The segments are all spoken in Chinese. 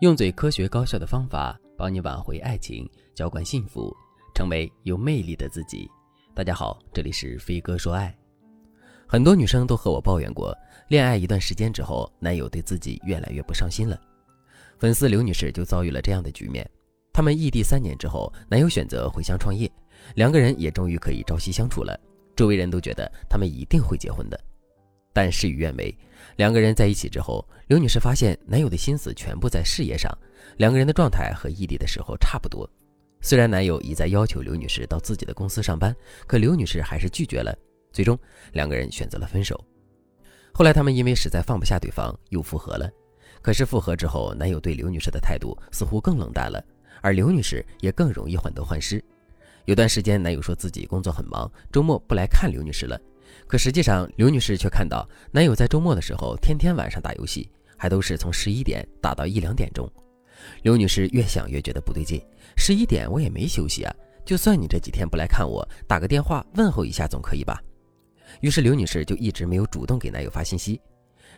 用最科学高效的方法帮你挽回爱情，浇灌幸福，成为有魅力的自己。大家好，这里是飞哥说爱。很多女生都和我抱怨过，恋爱一段时间之后，男友对自己越来越不上心了。粉丝刘女士就遭遇了这样的局面。他们异地三年之后，男友选择回乡创业，两个人也终于可以朝夕相处了。周围人都觉得他们一定会结婚的。但事与愿违，两个人在一起之后，刘女士发现男友的心思全部在事业上，两个人的状态和异地的时候差不多。虽然男友一再要求刘女士到自己的公司上班，可刘女士还是拒绝了。最终，两个人选择了分手。后来，他们因为实在放不下对方，又复合了。可是复合之后，男友对刘女士的态度似乎更冷淡了，而刘女士也更容易患得患失。有段时间，男友说自己工作很忙，周末不来看刘女士了。可实际上，刘女士却看到男友在周末的时候天天晚上打游戏，还都是从十一点打到一两点钟。刘女士越想越觉得不对劲，十一点我也没休息啊，就算你这几天不来看我，打个电话问候一下总可以吧？于是刘女士就一直没有主动给男友发信息。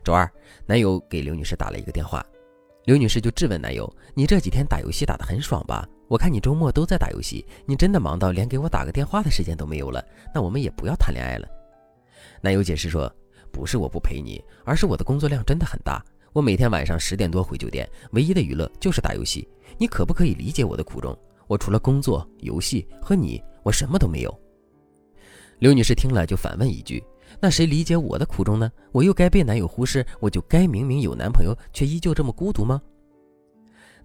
周二，男友给刘女士打了一个电话，刘女士就质问男友：“你这几天打游戏打得很爽吧？我看你周末都在打游戏，你真的忙到连给我打个电话的时间都没有了？那我们也不要谈恋爱了。”男友解释说：“不是我不陪你，而是我的工作量真的很大。我每天晚上十点多回酒店，唯一的娱乐就是打游戏。你可不可以理解我的苦衷？我除了工作、游戏和你，我什么都没有。”刘女士听了就反问一句：“那谁理解我的苦衷呢？我又该被男友忽视，我就该明明有男朋友却依旧这么孤独吗？”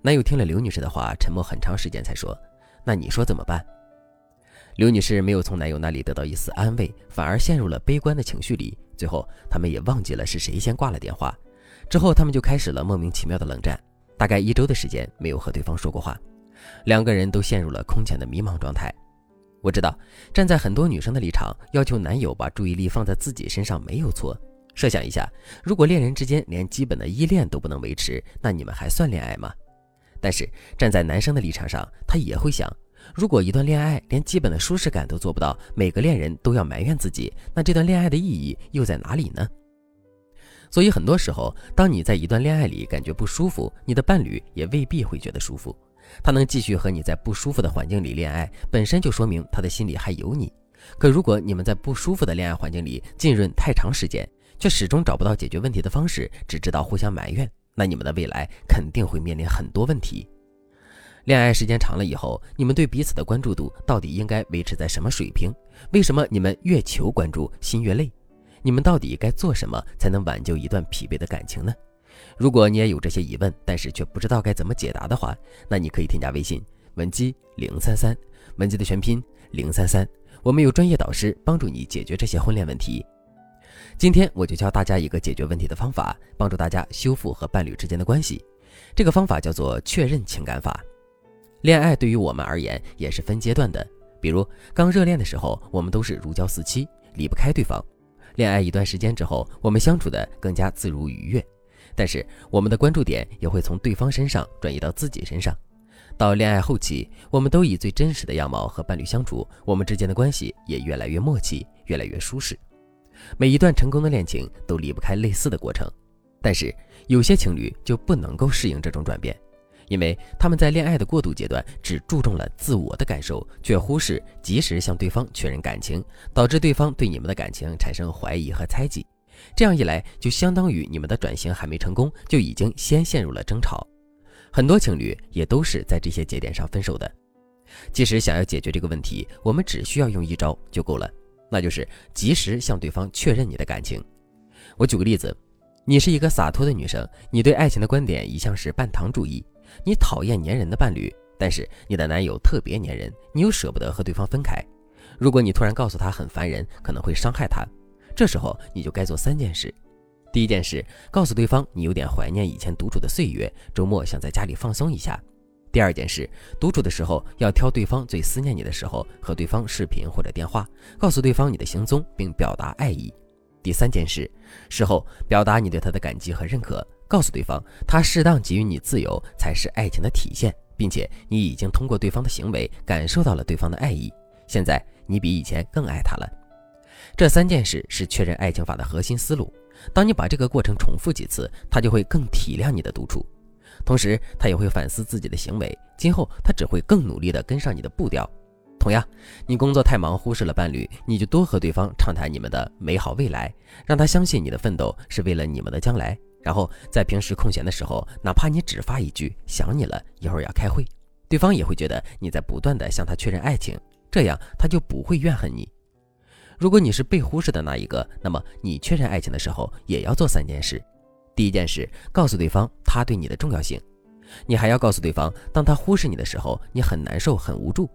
男友听了刘女士的话，沉默很长时间才说：“那你说怎么办？”刘女士没有从男友那里得到一丝安慰，反而陷入了悲观的情绪里。最后，他们也忘记了是谁先挂了电话。之后，他们就开始了莫名其妙的冷战，大概一周的时间没有和对方说过话，两个人都陷入了空前的迷茫状态。我知道，站在很多女生的立场，要求男友把注意力放在自己身上没有错。设想一下，如果恋人之间连基本的依恋都不能维持，那你们还算恋爱吗？但是站在男生的立场上，他也会想。如果一段恋爱连基本的舒适感都做不到，每个恋人都要埋怨自己，那这段恋爱的意义又在哪里呢？所以很多时候，当你在一段恋爱里感觉不舒服，你的伴侣也未必会觉得舒服。他能继续和你在不舒服的环境里恋爱，本身就说明他的心里还有你。可如果你们在不舒服的恋爱环境里浸润太长时间，却始终找不到解决问题的方式，只知道互相埋怨，那你们的未来肯定会面临很多问题。恋爱时间长了以后，你们对彼此的关注度到底应该维持在什么水平？为什么你们越求关注心越累？你们到底该做什么才能挽救一段疲惫的感情呢？如果你也有这些疑问，但是却不知道该怎么解答的话，那你可以添加微信文姬零三三，文姬的全拼零三三，我们有专业导师帮助你解决这些婚恋问题。今天我就教大家一个解决问题的方法，帮助大家修复和伴侣之间的关系。这个方法叫做确认情感法。恋爱对于我们而言也是分阶段的，比如刚热恋的时候，我们都是如胶似漆，离不开对方；恋爱一段时间之后，我们相处的更加自如愉悦，但是我们的关注点也会从对方身上转移到自己身上。到恋爱后期，我们都以最真实的样貌和伴侣相处，我们之间的关系也越来越默契，越来越舒适。每一段成功的恋情都离不开类似的过程，但是有些情侣就不能够适应这种转变。因为他们在恋爱的过渡阶段只注重了自我的感受，却忽视及时向对方确认感情，导致对方对你们的感情产生怀疑和猜忌。这样一来，就相当于你们的转型还没成功，就已经先陷入了争吵。很多情侣也都是在这些节点上分手的。其实想要解决这个问题，我们只需要用一招就够了，那就是及时向对方确认你的感情。我举个例子，你是一个洒脱的女生，你对爱情的观点一向是半糖主义。你讨厌粘人的伴侣，但是你的男友特别粘人，你又舍不得和对方分开。如果你突然告诉他很烦人，可能会伤害他，这时候你就该做三件事。第一件事，告诉对方你有点怀念以前独处的岁月，周末想在家里放松一下。第二件事，独处的时候要挑对方最思念你的时候和对方视频或者电话，告诉对方你的行踪并表达爱意。第三件事，事后表达你对他的感激和认可。告诉对方，他适当给予你自由才是爱情的体现，并且你已经通过对方的行为感受到了对方的爱意。现在你比以前更爱他了。这三件事是确认爱情法的核心思路。当你把这个过程重复几次，他就会更体谅你的独处。同时他也会反思自己的行为，今后他只会更努力地跟上你的步调。同样，你工作太忙忽视了伴侣，你就多和对方畅谈你们的美好未来，让他相信你的奋斗是为了你们的将来。然后在平时空闲的时候，哪怕你只发一句“想你了”，一会儿要开会，对方也会觉得你在不断的向他确认爱情，这样他就不会怨恨你。如果你是被忽视的那一个，那么你确认爱情的时候也要做三件事。第一件事，告诉对方他对你的重要性，你还要告诉对方，当他忽视你的时候，你很难受、很无助。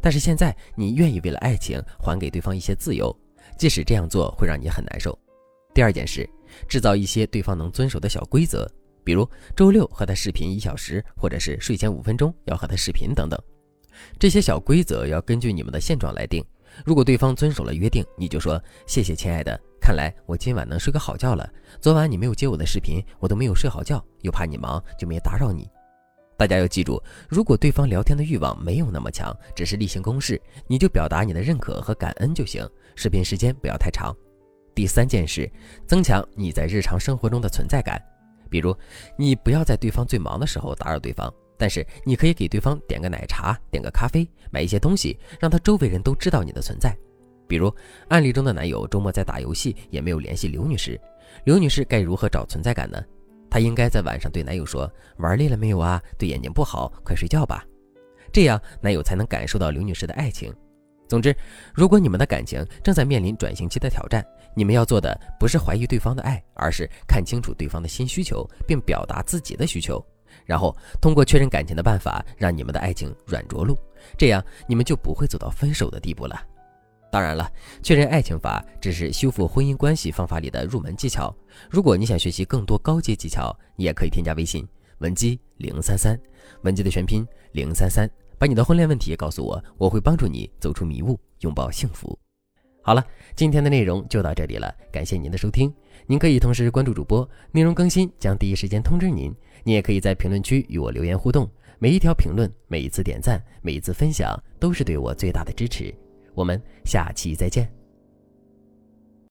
但是现在你愿意为了爱情还给对方一些自由，即使这样做会让你很难受。第二件事，制造一些对方能遵守的小规则，比如周六和他视频一小时，或者是睡前五分钟要和他视频等等。这些小规则要根据你们的现状来定。如果对方遵守了约定，你就说谢谢亲爱的，看来我今晚能睡个好觉了。昨晚你没有接我的视频，我都没有睡好觉，又怕你忙，就没打扰你。大家要记住，如果对方聊天的欲望没有那么强，只是例行公事，你就表达你的认可和感恩就行。视频时间不要太长。第三件事，增强你在日常生活中的存在感。比如，你不要在对方最忙的时候打扰对方，但是你可以给对方点个奶茶、点个咖啡、买一些东西，让他周围人都知道你的存在。比如，案例中的男友周末在打游戏，也没有联系刘女士。刘女士该如何找存在感呢？她应该在晚上对男友说：“玩累了没有啊？对眼睛不好，快睡觉吧。”这样，男友才能感受到刘女士的爱情。总之，如果你们的感情正在面临转型期的挑战，你们要做的不是怀疑对方的爱，而是看清楚对方的新需求，并表达自己的需求，然后通过确认感情的办法，让你们的爱情软着陆，这样你们就不会走到分手的地步了。当然了，确认爱情法只是修复婚姻关系方法里的入门技巧。如果你想学习更多高阶技巧，你也可以添加微信文姬零三三，文姬的全拼零三三。把你的婚恋问题告诉我，我会帮助你走出迷雾，拥抱幸福。好了，今天的内容就到这里了，感谢您的收听。您可以同时关注主播，内容更新将第一时间通知您。您也可以在评论区与我留言互动，每一条评论、每一次点赞、每一次分享，都是对我最大的支持。我们下期再见。